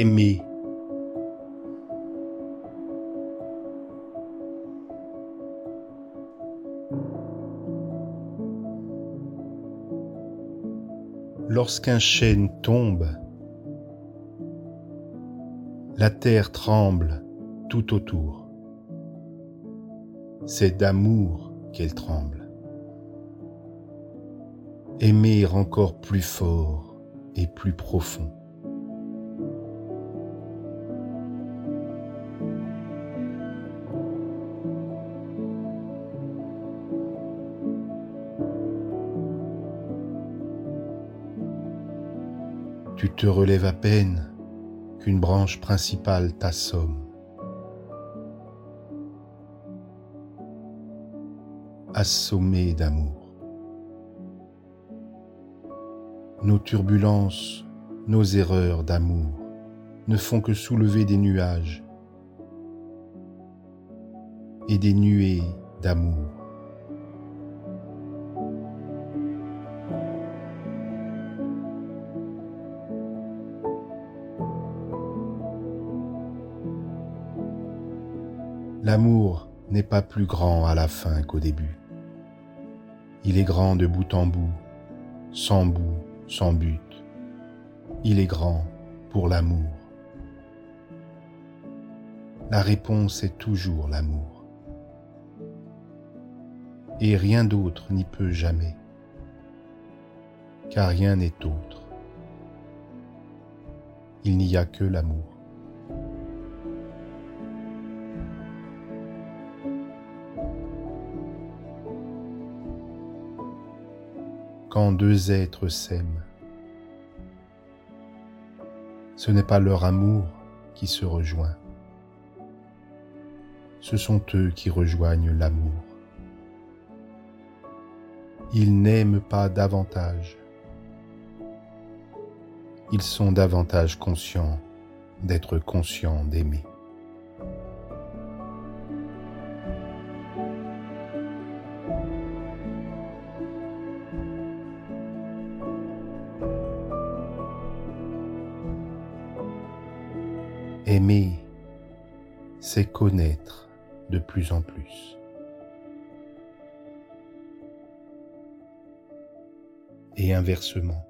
aimer. Lorsqu'un chêne tombe, la terre tremble tout autour. C'est d'amour qu'elle tremble. Aimer encore plus fort et plus profond. Tu te relèves à peine qu'une branche principale t'assomme. Assommé d'amour. Nos turbulences, nos erreurs d'amour ne font que soulever des nuages et des nuées d'amour. L'amour n'est pas plus grand à la fin qu'au début. Il est grand de bout en bout, sans bout, sans but. Il est grand pour l'amour. La réponse est toujours l'amour. Et rien d'autre n'y peut jamais, car rien n'est autre. Il n'y a que l'amour. Quand deux êtres s'aiment. Ce n'est pas leur amour qui se rejoint, ce sont eux qui rejoignent l'amour. Ils n'aiment pas davantage, ils sont davantage conscients d'être conscients d'aimer. Aimer, c'est connaître de plus en plus. Et inversement.